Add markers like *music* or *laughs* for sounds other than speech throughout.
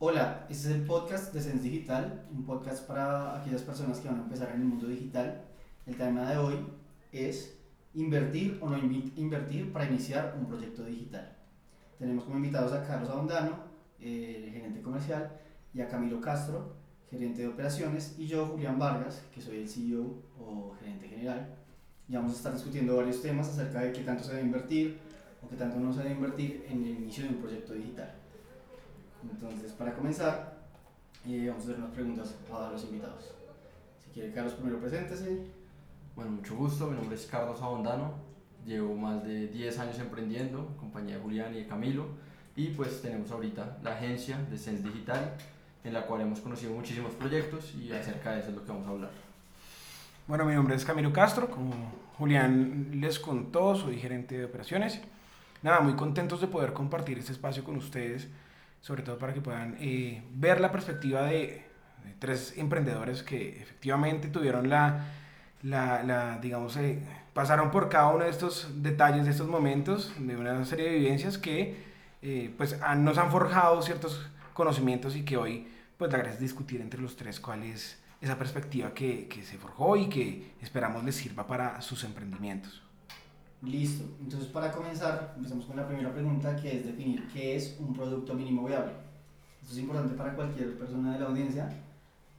Hola, este es el podcast de Sense Digital, un podcast para aquellas personas que van a empezar en el mundo digital. El tema de hoy es invertir o no invertir para iniciar un proyecto digital. Tenemos como invitados a Carlos Abondano, eh, gerente comercial, y a Camilo Castro, gerente de operaciones, y yo, Julián Vargas, que soy el CEO o gerente general. Y vamos a estar discutiendo varios temas acerca de qué tanto se debe invertir o qué tanto no se debe invertir en el inicio de un proyecto digital. Entonces, para comenzar, eh, vamos a hacer unas preguntas a los invitados. Si quiere, Carlos, primero preséntese. Bueno, mucho gusto. Mi nombre es Carlos Abondano. Llevo más de 10 años emprendiendo, en compañía de Julián y de Camilo. Y pues tenemos ahorita la agencia de Sense Digital, en la cual hemos conocido muchísimos proyectos y acerca de eso es lo que vamos a hablar. Bueno, mi nombre es Camilo Castro, como Julián les contó, soy gerente de operaciones. Nada, muy contentos de poder compartir este espacio con ustedes, sobre todo para que puedan eh, ver la perspectiva de, tres emprendedores que efectivamente tuvieron la, la, la digamos, eh, pasaron por cada uno de estos detalles, de estos momentos, de una serie de vivencias que eh, pues nos han forjado ciertos conocimientos y que hoy pues la gracia es discutir entre los tres cuál es esa perspectiva que, que, se forjó y que esperamos les sirva para sus emprendimientos. Listo, entonces para comenzar, empezamos con la primera pregunta que es definir qué es un producto mínimo viable. Esto es importante para cualquier persona de la audiencia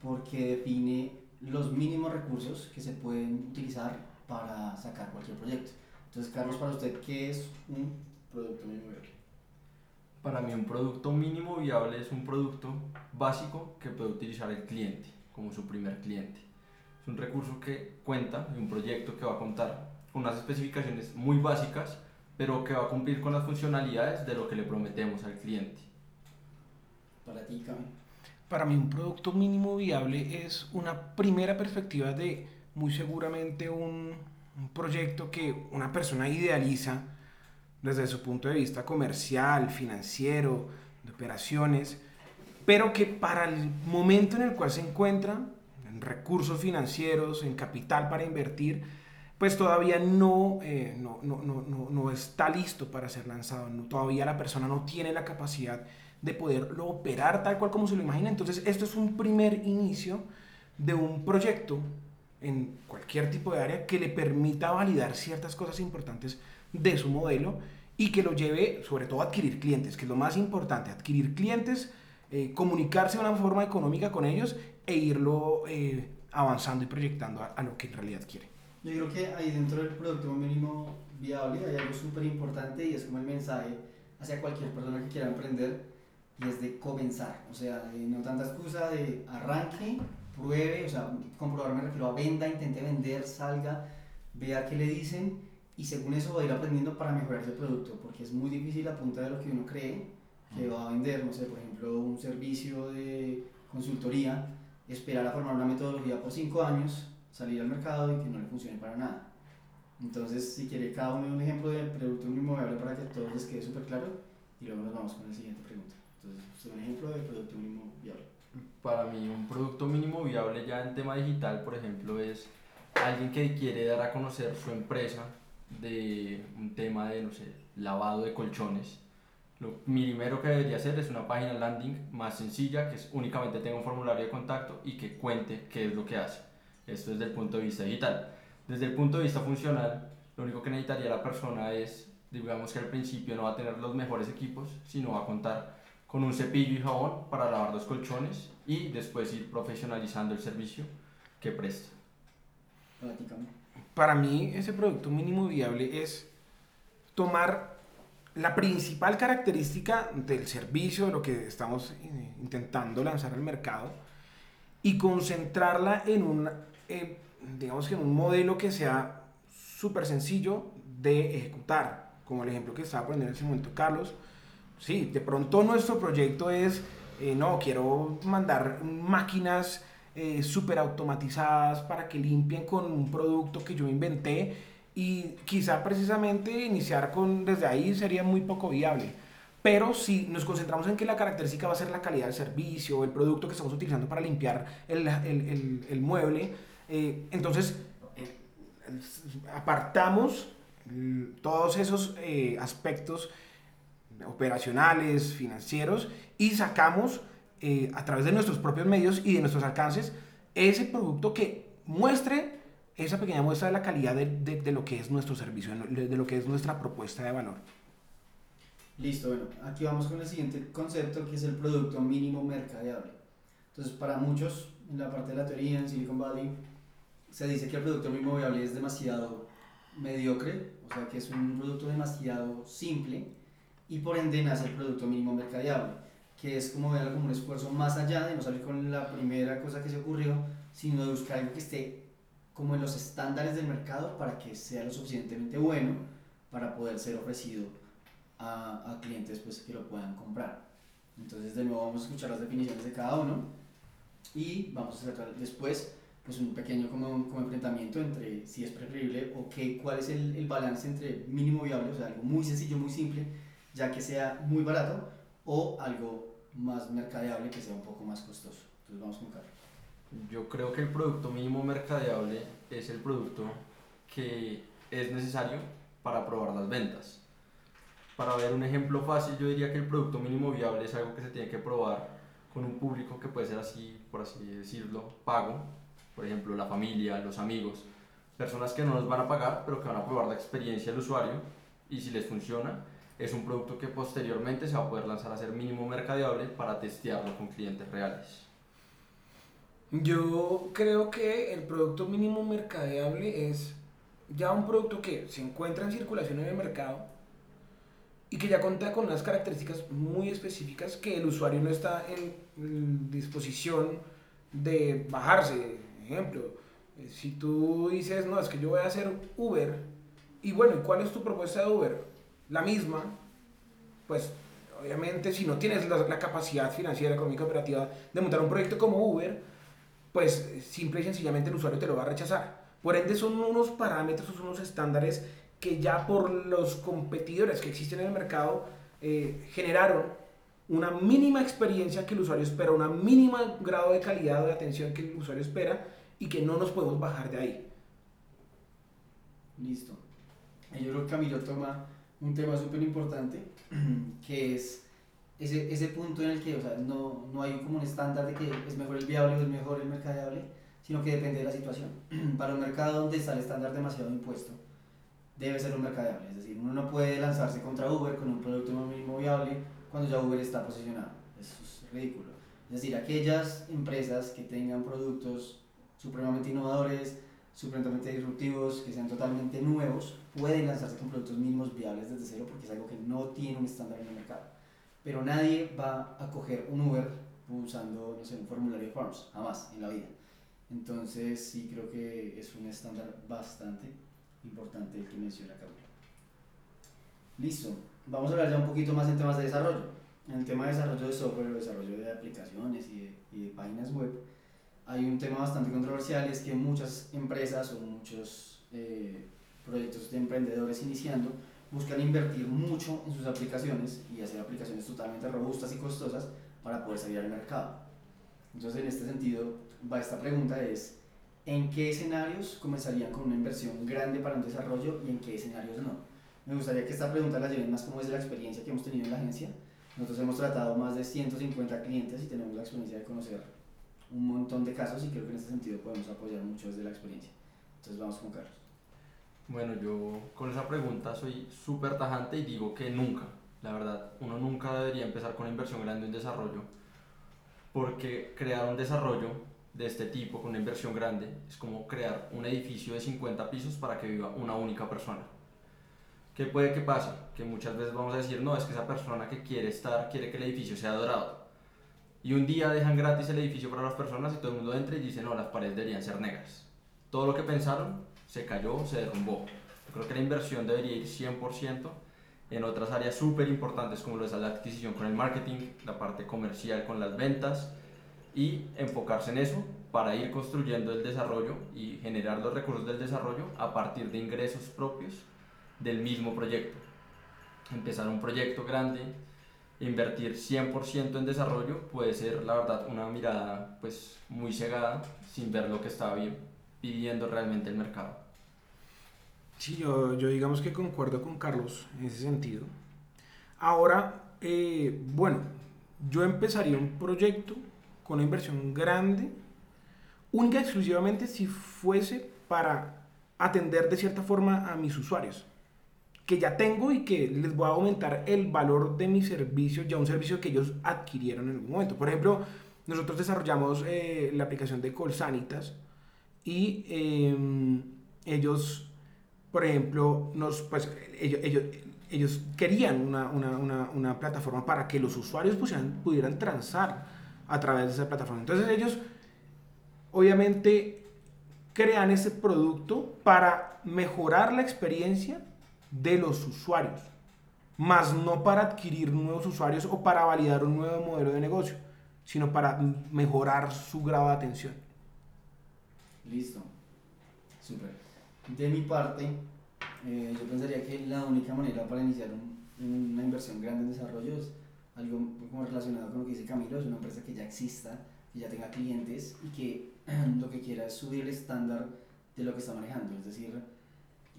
porque define los mínimos recursos que se pueden utilizar para sacar cualquier proyecto. Entonces, Carlos, para usted, ¿qué es un producto mínimo viable? Para mí un producto mínimo viable es un producto básico que puede utilizar el cliente como su primer cliente. Es un recurso que cuenta y un proyecto que va a contar con unas especificaciones muy básicas, pero que va a cumplir con las funcionalidades de lo que le prometemos al cliente. Para ti, Cami. Para mí un producto mínimo viable es una primera perspectiva de muy seguramente un, un proyecto que una persona idealiza desde su punto de vista comercial, financiero, de operaciones, pero que para el momento en el cual se encuentra, en recursos financieros, en capital para invertir, pues todavía no, eh, no, no, no, no, está listo para ser lanzado. todavía la persona no tiene la capacidad de poderlo operar tal cual como se lo imagina. Entonces, esto es un primer inicio de un proyecto en cualquier tipo de área que le permita validar ciertas cosas importantes de su modelo y que lo lleve sobre todo a adquirir clientes, que es lo más importante, adquirir clientes eh, comunicarse de una forma económica con ellos e irlo eh, avanzando y proyectando a, lo que en realidad quiere. Yo creo que ahí dentro del producto mínimo viable hay algo súper importante y es como el mensaje hacia cualquier persona que quiera emprender y es de comenzar, o sea, no tanta excusa de arranque, pruebe, o sea, comprobar me refiero a venda, intente vender, salga, vea qué le dicen y según eso va a ir aprendiendo para mejorar ese producto, porque es muy difícil a punta de lo que uno cree que va a vender, no sé, por ejemplo, un servicio de consultoría, esperar a formar una metodología por cinco años, salir al mercado y que no le funcione para nada. Entonces, si quiere cada uno un ejemplo de producto inmobiliario para que todos les quede súper claro y luego nos vamos con la siguiente pregunta. Entonces, un ejemplo de producto mínimo viable. Para mí, un producto mínimo viable ya en tema digital, por ejemplo, es alguien que quiere dar a conocer su empresa de un tema de, no sé, lavado de colchones lo primero que debería hacer es una página landing más sencilla, que es únicamente tenga un formulario de contacto y que cuente qué es lo que hace. Esto desde el punto de vista digital. Desde el punto de vista funcional, lo único que necesitaría la persona es, digamos que al principio no va a tener los mejores equipos, sino va a contar con un cepillo y jabón para lavar los colchones y después ir profesionalizando el servicio que presta. Para mí, ese producto mínimo viable es tomar la principal característica del servicio, de lo que estamos eh, intentando lanzar al mercado, y concentrarla en un, eh, digamos que un modelo que sea súper sencillo de ejecutar, como el ejemplo que estaba poniendo en ese momento Carlos. Sí, de pronto nuestro proyecto es, eh, no, quiero mandar máquinas súper automatizadas para que limpien con un producto que yo inventé y quizá precisamente iniciar con desde ahí sería muy poco viable. Pero si nos concentramos en que la característica va a ser la calidad del servicio, el producto que estamos utilizando para limpiar el, el, el, mueble, eh, entonces eh, apartamos todos esos eh, aspectos operacionales, financieros, y sacamos eh, a través de nuestros propios medios y de nuestros alcances ese producto que muestre esa pequeña muestra de la calidad de, de, de lo que es nuestro servicio, de, lo que es nuestra propuesta de valor. Listo, bueno, aquí vamos con el siguiente concepto que es el producto mínimo mercadeable. Entonces, para muchos, en la parte de la teoría, en Silicon Valley, se dice que el producto viable es demasiado mediocre, o sea, que es un producto demasiado simple y por ende nace el producto mínimo mercadeable, que es como verlo como un esfuerzo más allá de no salir con la primera cosa que se ocurrió, sino de buscar algo que esté como en los estándares del mercado para que sea lo suficientemente bueno para poder ser ofrecido a, a clientes pues, que lo puedan comprar. Entonces, de nuevo, vamos a escuchar las definiciones de cada uno y vamos a sacar después pues, un pequeño como, como enfrentamiento entre si es preferible o qué, cuál es el, el balance entre mínimo viable, o sea, algo muy sencillo, muy simple, ya que sea muy barato, o algo más mercadeable que sea un poco más costoso. Entonces, vamos con Carlos. Yo creo que el producto mínimo mercadeable es el producto que es necesario para probar las ventas. Para ver un ejemplo fácil, yo diría que el producto mínimo viable es algo que se tiene que probar con un público que puede ser así, por así decirlo, pago. Por ejemplo, la familia, los amigos, personas que no nos van a pagar, pero que van a probar la experiencia del usuario y si les funciona, es un producto que posteriormente se va a poder lanzar a ser mínimo mercadeable para testearlo con clientes reales. Yo creo que el producto mínimo mercadeable es ya un producto que se encuentra en circulación en el mercado y que ya cuenta con unas características muy específicas que el usuario no está en disposición de bajarse. Ejemplo, eh, si tú dices, no, es que yo voy a hacer Uber, y bueno, ¿y cuál es tu propuesta de Uber? La misma, pues obviamente si no tienes la, la capacidad financiera, económica, operativa de montar un proyecto como Uber, pues simple y sencillamente el usuario te lo va a rechazar. Por ende son unos parámetros, son unos estándares que ya por los competidores que existen en el mercado eh, generaron una mínima experiencia que el usuario espera, una mínima grado de calidad o de atención que el usuario espera y que no nos podemos bajar de ahí. Listo. Yo creo que Camilo toma un tema súper importante, *clears throat* que es ese, ese punto en el que o sea, no, no hay como un estándar de que es mejor el viable o es mejor el mercadeable, sino que depende de la situación. *clears throat* Para un mercado donde está el estándar demasiado impuesto, debe ser un mercadeable. Es decir, uno no puede lanzarse contra Uber con un producto mínimo viable cuando ya Uber está posicionado. Eso es ridículo. Es decir, aquellas empresas que tengan productos supremamente innovadores, supremamente disruptivos, que sean totalmente nuevos, pueden lanzarse con productos mínimos viables desde cero porque es algo que no tiene un estándar en el mercado. Pero nadie va a coger un Uber usando, no sé, un formulario de Forms, jamás en la vida. Entonces sí creo que es un estándar bastante importante el que menciona Camilo. Listo, vamos a hablar ya un poquito más en temas de desarrollo. En el tema de desarrollo de software, desarrollo de aplicaciones y de, y de páginas web, hay un tema bastante controversial, es que muchas empresas o muchos eh, proyectos de emprendedores iniciando buscan invertir mucho en sus aplicaciones y hacer aplicaciones totalmente robustas y costosas para poder salir al mercado. Entonces, en este sentido, va esta pregunta es, ¿en qué escenarios comenzarían con una inversión grande para un desarrollo y en qué escenarios no? Me gustaría que esta pregunta la lleven más como es la experiencia que hemos tenido en la agencia. Nosotros hemos tratado más de 150 clientes y tenemos la experiencia de conocer un montón de casos y creo que en este sentido podemos apoyar mucho desde la experiencia. Entonces vamos con Carlos. Bueno, yo con esa pregunta soy súper tajante y digo que nunca, la verdad, uno nunca debería empezar con una inversión grande en desarrollo, porque crear un desarrollo de este tipo con una inversión grande es como crear un edificio de 50 pisos para que viva una única persona. ¿Qué puede que pase? Que muchas veces vamos a decir, no, es que esa persona que quiere estar quiere que el edificio sea dorado. Y un día dejan gratis el edificio para las personas y todo el mundo entra y dice, no, las paredes deberían ser negras. Todo lo que pensaron se cayó, se derrumbó. Yo creo que la inversión debería ir 100% en otras áreas súper importantes como lo es la adquisición con el marketing, la parte comercial con las ventas y enfocarse en eso para ir construyendo el desarrollo y generar los recursos del desarrollo a partir de ingresos propios del mismo proyecto. Empezar un proyecto grande, invertir 100% en desarrollo puede ser la verdad una mirada pues muy cegada sin ver lo que está pidiendo realmente el mercado. Sí, yo, yo digamos que concuerdo con Carlos en ese sentido. Ahora, eh, bueno, yo empezaría un proyecto con una inversión grande, única exclusivamente si fuese para atender de cierta forma a mis usuarios que ya tengo y que les voy a aumentar el valor de mi servicio, ya un servicio que ellos adquirieron en algún momento. Por ejemplo, nosotros desarrollamos eh, la aplicación de Colsanitas y em, ellos, por ejemplo, nos, pues, ellos, ellos, ellos querían una, una, una, plataforma para que los usuarios pudieran, pudieran transar a través de esa plataforma. Entonces ellos, obviamente, crean ese producto para mejorar la experiencia de los usuarios, más no para adquirir nuevos usuarios o para validar un nuevo modelo de negocio, sino para mejorar su grado de atención. Listo, súper. De mi parte, eh, yo pensaría que la única manera para iniciar una inversión grande en desarrollo es algo como relacionado con lo que dice Camilo, es una empresa que ya exista, que ya tenga clientes y que *clears throat* lo que quiera es subir el estándar de lo que está manejando, es decir,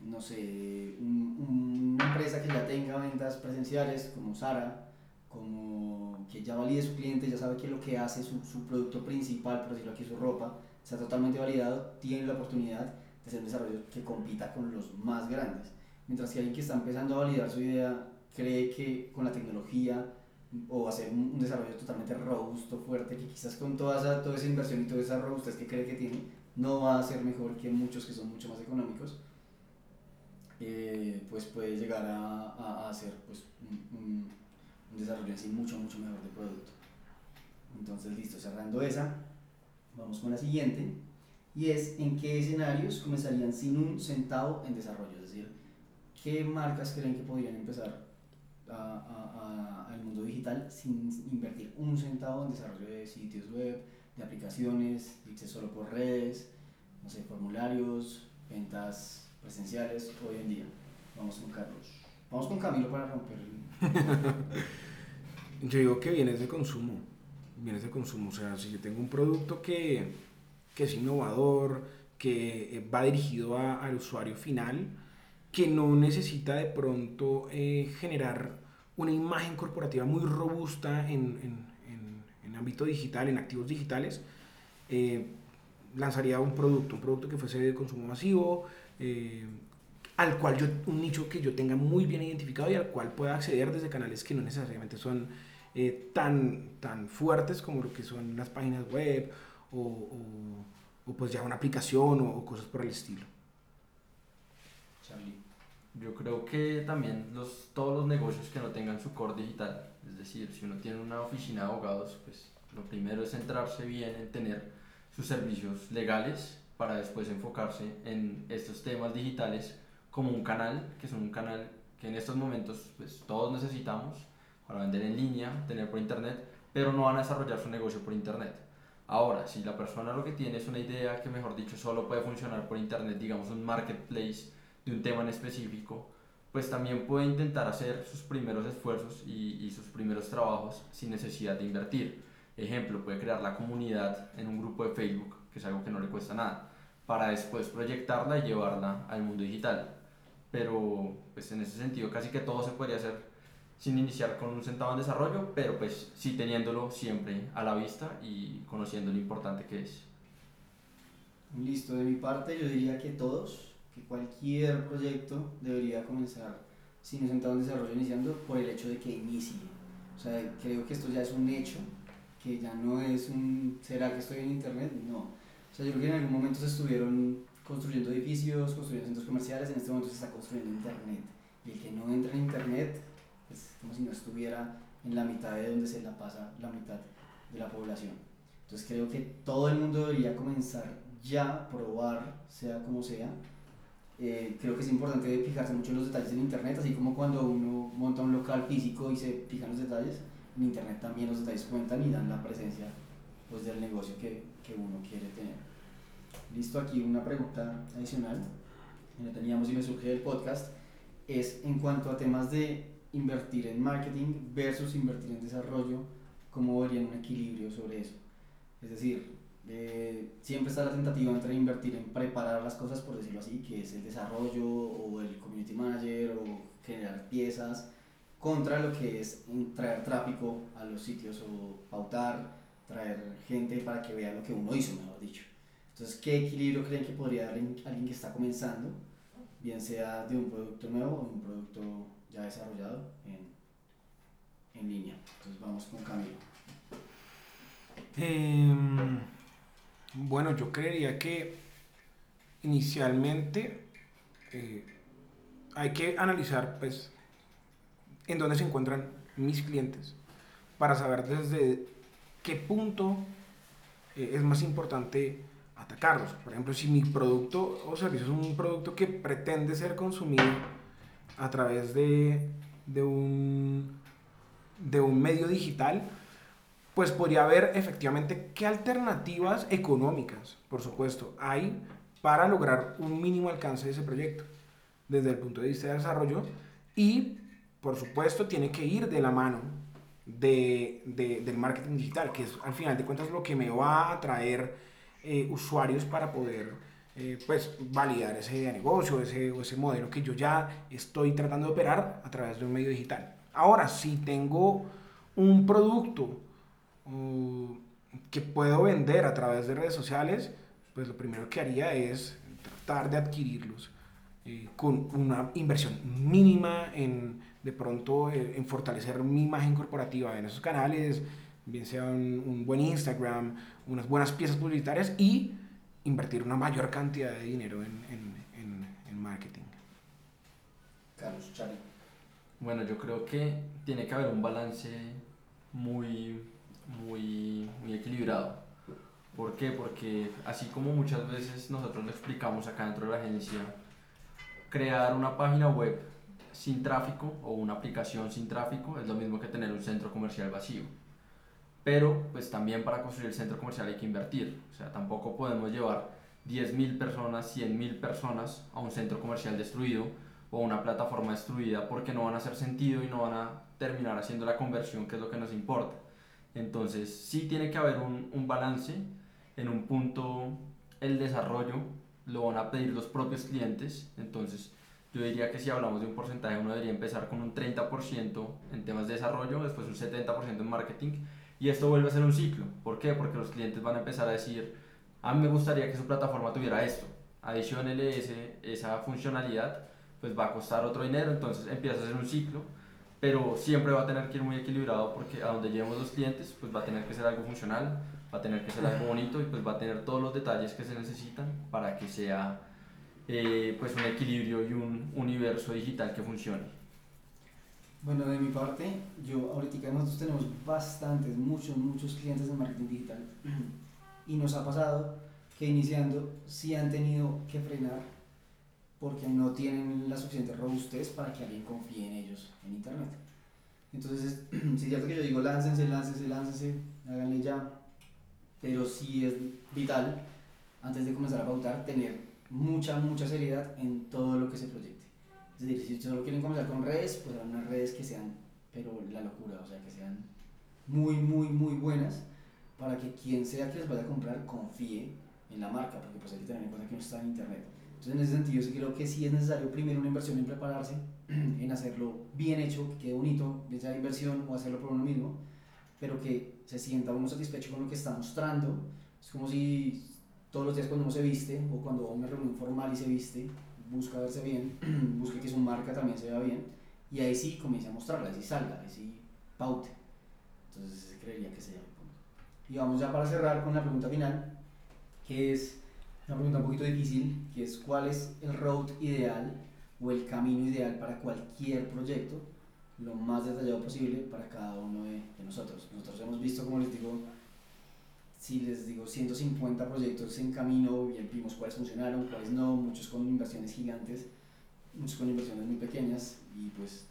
no sé, una empresa que ya tenga ventas presenciales como Sara, como que ya valide su cliente, ya sabe que lo que hace, su, su producto principal, por decirlo aquí, su ropa, está totalmente validado, tiene la oportunidad de hacer un desarrollo que compita con los más grandes. Mientras que alguien que está empezando a validar su idea cree que con la tecnología o hacer un, desarrollo totalmente robusto, fuerte, que quizás con toda esa, toda esa inversión y toda esa robustez que cree que tiene, no va a ser mejor que muchos que son mucho más económicos eh, pues puede llegar a, a, hacer pues, un, un, desarrollo así mucho, mucho mejor de producto. Entonces, listo, cerrando esa, vamos con la siguiente, y es en qué escenarios comenzarían sin un centavo en desarrollo, es decir, qué marcas creen que podrían empezar al mundo digital sin invertir un centavo en desarrollo de sitios web, de aplicaciones, de solo por redes, no sé, formularios, ventas presenciales hoy en día. Vamos con Carlos. Vamos con Camilo para romper *laughs* Yo digo que vienes de consumo. Vienes de consumo. O sea, si yo tengo un producto que, que es innovador, que eh, va dirigido a, al usuario final, que no necesita de pronto eh, generar una imagen corporativa muy robusta en, en, en, ámbito digital, en activos digitales, eh, lanzaría un producto, un producto que fuese de consumo masivo, eh, al cual yo, un nicho que yo tenga muy bien identificado y al cual pueda acceder desde canales que no necesariamente son eh, tan, tan fuertes como lo que son las páginas web o, o, pues ya una aplicación o, cosas por el estilo. Charlie. Yo creo que también los, todos los negocios que no tengan su core digital, es decir, si uno tiene una oficina de abogados, pues lo primero es centrarse bien en tener sus servicios legales para después enfocarse en estos temas digitales como un canal, que son un canal que en estos momentos pues, todos necesitamos para vender en línea, tener por internet, pero no van a desarrollar su negocio por internet. Ahora, si la persona lo que tiene es una idea que, mejor dicho, solo puede funcionar por internet, digamos un marketplace de un tema en específico, pues también puede intentar hacer sus primeros esfuerzos y, y sus primeros trabajos sin necesidad de invertir. Ejemplo, puede crear la comunidad en un grupo de Facebook, que es algo que no le cuesta nada para después proyectarla y llevarla al mundo digital. Pero pues en ese sentido casi que todo se podría hacer sin iniciar con un centavo en desarrollo, pero pues sí teniéndolo siempre a la vista y conociendo lo importante que es. Listo, de mi parte yo diría que todos, que cualquier proyecto debería comenzar sin un centavo en desarrollo iniciando por el hecho de que inicie. O sea, creo que esto ya es un hecho, que ya no es un, ¿será que estoy en internet? No sea, yo creo que en algún momento se estuvieron construyendo edificios, construyendo centros comerciales, en este momento se está construyendo Internet. Y el que no entra en Internet es como si no estuviera en la mitad de donde se la pasa la mitad de la población. Entonces creo que todo el mundo debería comenzar ya probar, sea como sea. Eh, creo que es importante fijarse mucho en los detalles en Internet, así como cuando uno monta un local físico y se fijan los detalles, en Internet también los detalles cuentan y dan la presencia pues, del negocio que, que uno quiere tener. Listo, aquí una pregunta adicional que no teníamos y me surge del podcast, es en cuanto a temas de invertir en marketing versus invertir en desarrollo, ¿cómo verían un equilibrio sobre eso? Es decir, eh, siempre está la tentativa entre invertir en preparar las cosas, por decirlo así, que es el desarrollo o el community manager o generar piezas, contra lo que es traer tráfico a los sitios o pautar, traer gente para que vea lo que uno hizo, mejor dicho. Entonces, ¿qué equilibrio creen que podría dar alguien que está comenzando, bien sea de un producto nuevo o un producto ya desarrollado en, en línea? Entonces, vamos con Camilo. Em, bueno, yo creería que inicialmente eh, hay que analizar pues en dónde se encuentran mis clientes para saber desde qué punto eh, es más importante atacarlos. Por ejemplo, si mi producto o servicio es un producto que pretende ser consumido a través de, de, un, de un medio digital, pues podría haber efectivamente qué alternativas económicas, por supuesto, hay para lograr un mínimo alcance de ese proyecto desde el punto de vista de desarrollo y, por supuesto, tiene que ir de la mano de, del marketing digital, que es al final de cuentas lo que me va a atraer eh, usuarios para poder eh, pues validar ese negocio, ese, ese modelo que yo ya estoy tratando de operar a través de un medio digital. Ahora, si tengo un producto que puedo vender a través de redes sociales, pues lo primero que haría es tratar de adquirirlos eh, con una inversión mínima en de pronto en fortalecer mi imagen corporativa en esos canales, bien sea un, buen Instagram, unas buenas piezas publicitarias y invertir una mayor cantidad de dinero en, en, en, marketing. Carlos, Charlie. Bueno, yo creo que tiene que haber un balance muy muy, muy equilibrado. ¿Por qué? Porque así como muchas veces nosotros lo explicamos acá dentro de la agencia, crear una página web sin tráfico o una aplicación sin tráfico es lo mismo que tener un centro comercial vacío. Pero pues también para construir el centro comercial hay que invertir. O sea, tampoco podemos llevar 10.000 personas, 100.000 personas a un centro comercial destruido o una plataforma destruida porque no van a hacer sentido y no van a terminar haciendo la conversión que es lo que nos importa. Entonces, sí tiene que haber un, un balance. En un punto, el desarrollo lo van a pedir los propios clientes. Entonces, yo diría que si hablamos de un porcentaje, uno debería empezar con un 30% en temas de desarrollo, después un 70% en marketing. Y esto vuelve a ser un ciclo. ¿Por qué? Porque los clientes van a empezar a decir, a mí me gustaría que su plataforma tuviera esto. Adicionele ese, esa funcionalidad, pues va a costar otro dinero. Entonces empieza a ser un ciclo pero siempre va a tener que ir muy equilibrado porque a donde llevemos los clientes, pues va a tener que ser algo funcional, va a tener que ser algo bonito y pues va a tener todos los detalles que se necesitan para que sea eh, pues un equilibrio y un universo digital que funcione. Bueno, de mi parte, yo ahorita nosotros tenemos bastantes, muchos, muchos clientes de marketing digital y nos ha pasado que iniciando sí han tenido que frenar porque no tienen la suficiente robustez para que alguien confíe en ellos en Internet. Entonces, *clears throat* sí es cierto que yo digo, láncense, láncense, láncense, háganle ya, pero sí es vital, antes de comenzar a pautar, tener mucha, mucha seriedad en todo lo que se proyecte. Es decir, si solo quieren comenzar con redes, pues unas redes que sean, pero la locura, o sea, que sean muy, muy, muy buenas para que quien sea que les vaya a comprar confíe en la marca, porque pues hay que tener en cuenta que no está en internet. Entonces, en ese sentido, sí creo que sí es necesario primero una inversión en prepararse, *clears throat* en hacerlo bien hecho, que quede bonito, bien sea inversión o hacerlo por uno mismo, pero que se sienta uno satisfecho con lo que está mostrando. Es como si todos los días cuando uno se viste o cuando va a una reunión formal y se viste, busca verse bien, *clears throat* busque que su marca también se vea bien y ahí sí comience a mostrarla, ahí sí salga, ahí sí paute. Entonces, creería que sería el punto. Y vamos ya para cerrar con la pregunta final, que es una pregunta un poquito difícil, que es cuál es el road ideal o el camino ideal para cualquier proyecto, lo más detallado posible para cada uno de, nosotros. Nosotros hemos visto, como les digo, si les digo 150 proyectos en camino y vimos cuáles funcionaron, cuáles no, muchos con inversiones gigantes, muchos con inversiones muy pequeñas y pues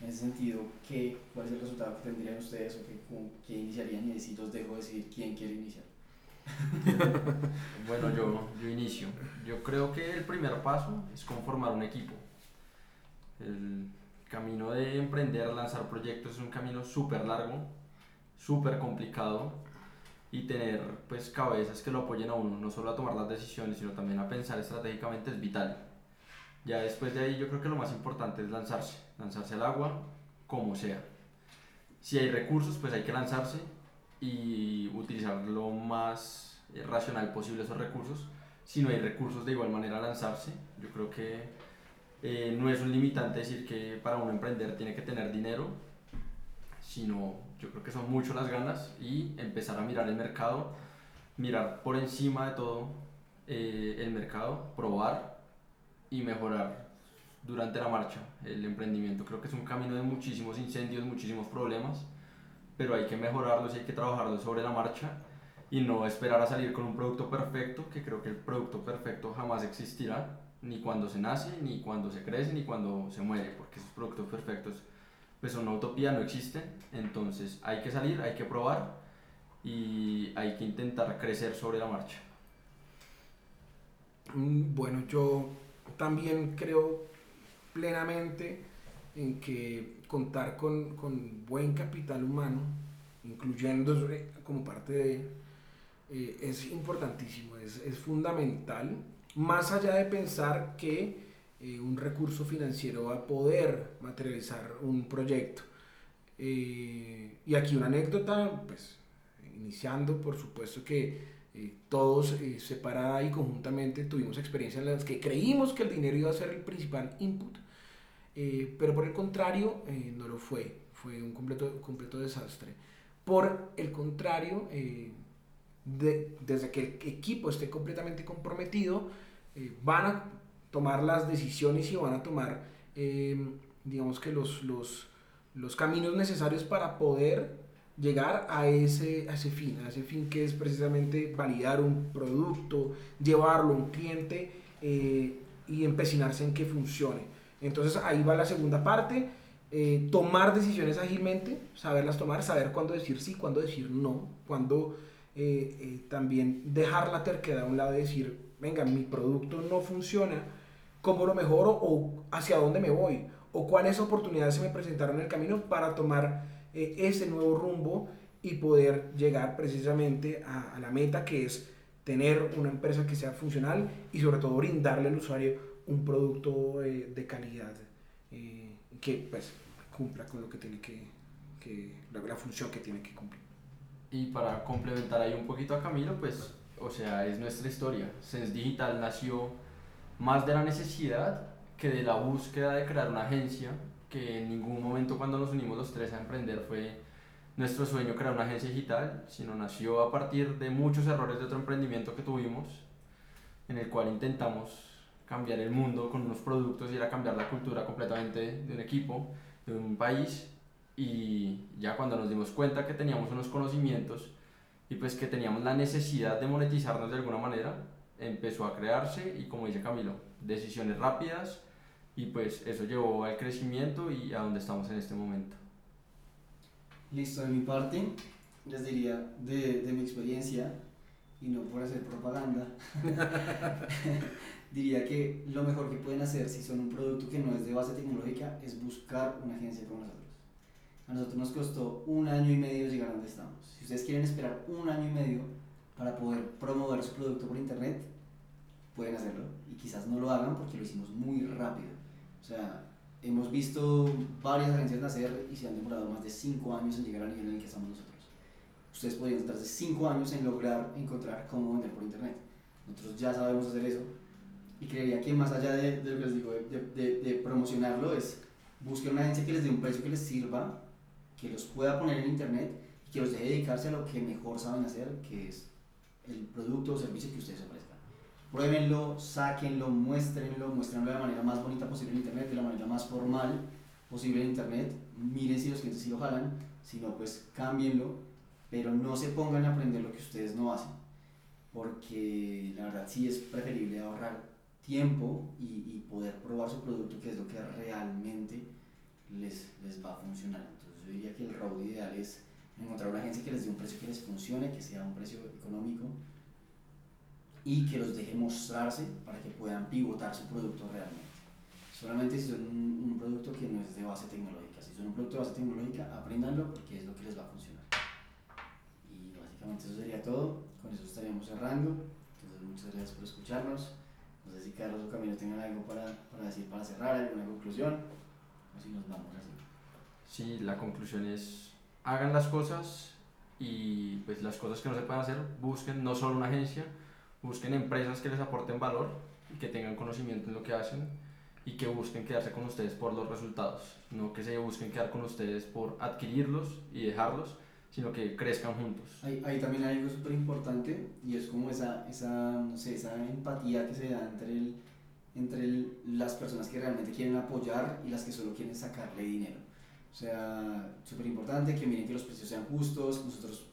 en ese sentido, ¿qué, ¿cuál es el resultado que tendrían ustedes o qué, qué iniciarían? Y si los dejo decir quién quiere iniciar. *laughs* bueno, yo, yo inicio. Yo creo que el primer paso es conformar un equipo. El camino de emprender, lanzar proyectos es un camino súper largo, súper complicado y tener pues cabezas que lo apoyen a uno, no solo a tomar las decisiones, sino también a pensar estratégicamente es vital. Ya después de ahí yo creo que lo más importante es lanzarse, lanzarse al agua, como sea. Si hay recursos, pues hay que lanzarse y utilizar lo más eh, racional posible esos recursos. Si no hay recursos, de igual manera lanzarse. Yo creo que eh, no es un limitante decir que para uno emprender tiene que tener dinero, sino yo creo que son mucho las ganas y empezar a mirar el mercado, mirar por encima de todo eh, el mercado, probar y mejorar durante la marcha. El emprendimiento creo que es un camino de muchísimos incendios, muchísimos problemas, pero hay que mejorarlos y hay que trabajarlos sobre la marcha y no esperar a salir con un producto perfecto, que creo que el producto perfecto jamás existirá, ni cuando se nace, ni cuando se crece, ni cuando se muere, porque esos productos perfectos pues una utopía, no existen, entonces hay que salir, hay que probar y hay que intentar crecer sobre la marcha. Mm, bueno, yo también creo plenamente en que contar con, con buen capital humano, incluyendo como parte de, eh, es importantísimo, es, es, fundamental, más allá de pensar que eh, un recurso financiero a poder materializar un proyecto. Eh, y aquí una anécdota, pues iniciando, por supuesto que todos separada y conjuntamente tuvimos experiencias en las que creímos que el dinero iba a ser el principal input eh, pero por el contrario, eh, no lo fue, fue un completo, completo desastre. Por el contrario, eh, desde que el equipo esté completamente comprometido, van a tomar las decisiones y van a tomar, digamos que los, los, los, caminos necesarios para poder llegar a ese, a ese fin, a ese fin que es precisamente validar un producto, llevarlo a un cliente y empecinarse en que funcione. Entonces ahí va la segunda parte, eh, tomar decisiones ágilmente, saberlas tomar, saber cuándo decir sí, cuándo decir no, cuándo eh, eh, también dejar la terquedad a un lado y decir, venga, mi producto no funciona, ¿cómo lo mejoro o hacia dónde me voy? ¿O cuáles oportunidades se me presentaron en el camino para tomar ese nuevo rumbo y poder llegar precisamente a, a la meta que es tener una empresa que sea funcional y sobre todo brindarle al usuario un producto eh, de calidad eh, que pues cumpla con lo que tiene que, que la, la, función que tiene que cumplir. Y para complementar ahí un poquito a Camilo, pues, o sea, es nuestra historia. Sense Digital nació más de la necesidad que de la búsqueda de crear una agencia, que en ningún momento cuando nos unimos los tres a emprender fue nuestro sueño crear una agencia digital, sino nació a partir de muchos errores de otro emprendimiento que tuvimos, en el cual intentamos cambiar el mundo con unos productos y era cambiar la cultura completamente de un equipo, de un país. Y ya cuando nos dimos cuenta que teníamos unos conocimientos y pues que teníamos la necesidad de monetizarnos de alguna manera, empezó a crearse y como dice Camilo, decisiones rápidas y pues eso llevó al crecimiento y a donde estamos en este momento. Listo, de mi parte, les diría de, de mi experiencia, y no por hacer propaganda, *laughs* diría que lo mejor que pueden hacer si son un producto que no es de base tecnológica es buscar una agencia como nosotros. A nosotros nos costó un año y medio llegar a donde estamos. Si ustedes quieren esperar un año y medio para poder promover su producto por internet, pueden hacerlo y quizás no lo hagan porque lo hicimos muy rápido. O sea, hemos visto varias agencias nacer y se han demorado más de 5 años en llegar al nivel en el que estamos nosotros. Ustedes podrían tardarse 5 años en lograr encontrar cómo vender por internet. Nosotros ya sabemos hacer eso y creería que más allá de, de lo que les digo, de, de, de, promocionarlo, es buscar una agencia que les dé un precio que les sirva, que los pueda poner en internet y que los deje dedicarse a lo que mejor saben hacer, que es el producto o servicio que ustedes ofrezcan. Pruébenlo, sáquenlo, muéstrenlo, muéstrenlo de la manera más bonita posible en internet, de la manera más formal posible en internet. Miren si los clientes sí lo jalan, si no, pues cámbienlo, pero no se pongan a aprender lo que ustedes no hacen, porque la verdad sí es preferible ahorrar tiempo y, y, poder probar su producto, que es lo que realmente les, les va a funcionar. Entonces yo diría que el road ideal es encontrar una agencia que les dé un precio que les funcione, que sea un precio económico y que los deje mostrarse para que puedan pivotar su producto realmente. Solamente si son un, un producto que no es de base tecnológica. Si son un producto de base tecnológica, aprendanlo porque es lo que les va a funcionar. Y básicamente eso sería todo. Con eso estaríamos cerrando. Entonces muchas gracias por escucharnos. No sé si Carlos o Camilo tengan algo para, para decir para cerrar, alguna conclusión, o si nos vamos así. sí, la conclusión es hagan las cosas y pues las cosas que no se pueden hacer, busquen no solo una agencia, busquen empresas que les aporten valor y que tengan conocimiento en lo que hacen y que busquen quedarse con ustedes por los resultados, no que se busquen quedar con ustedes por adquirirlos y dejarlos, sino que crezcan juntos. Ahí, ahí también hay algo súper importante y es como esa, esa, no sé, esa empatía que se da entre, el, entre el- las personas que realmente quieren apoyar y las que solo quieren sacarle dinero. O sea, súper importante que miren que los precios sean justos. Nosotros,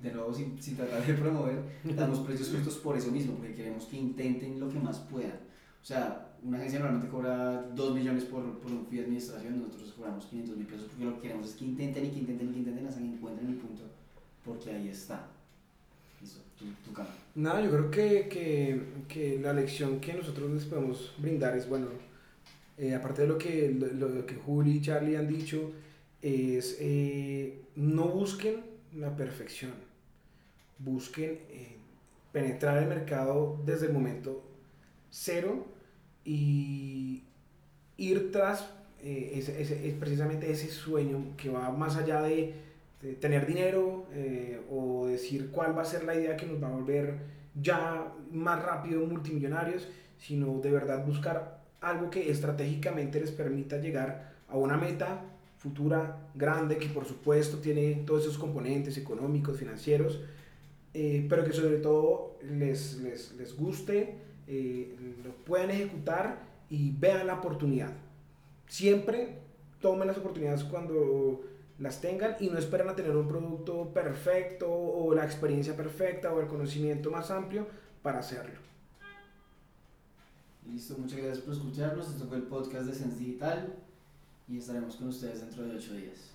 de nuevo, sin, sin tratar de promover, damos precios justos por eso mismo, porque queremos que intenten lo que más puedan. O sea, una agencia normalmente cobra 2 millones por, por un fee de administración, nosotros cobramos 500 mil pesos porque lo que queremos es que intenten y que intenten y que intenten hasta que encuentren el punto, porque ahí está. Listo, tu, tu cara. Nada, yo creo que, que, que la lección que nosotros les podemos brindar es, bueno, eh, aparte de lo que, lo, lo que Juli y Charlie han dicho, es eh, no busquen la perfección, busquen eh, penetrar el mercado desde el momento cero y ir tras ese- es precisamente ese sueño que va más allá de, de tener dinero o decir cuál va a ser la idea que nos va a volver ya más rápido multimillonarios, sino de verdad buscar algo que estratégicamente les permita llegar a una meta futura grande que por supuesto tiene todos esos componentes económicos, financieros, eh, pero que sobre todo les, les, les guste, eh, lo puedan ejecutar y vean la oportunidad. Siempre tomen las oportunidades cuando las tengan y no esperan a tener un producto perfecto o la experiencia perfecta o el conocimiento más amplio para hacerlo. Listo, muchas gracias por escucharnos. Esto fue el podcast de Sense Digital y estaremos con ustedes dentro de 8 días.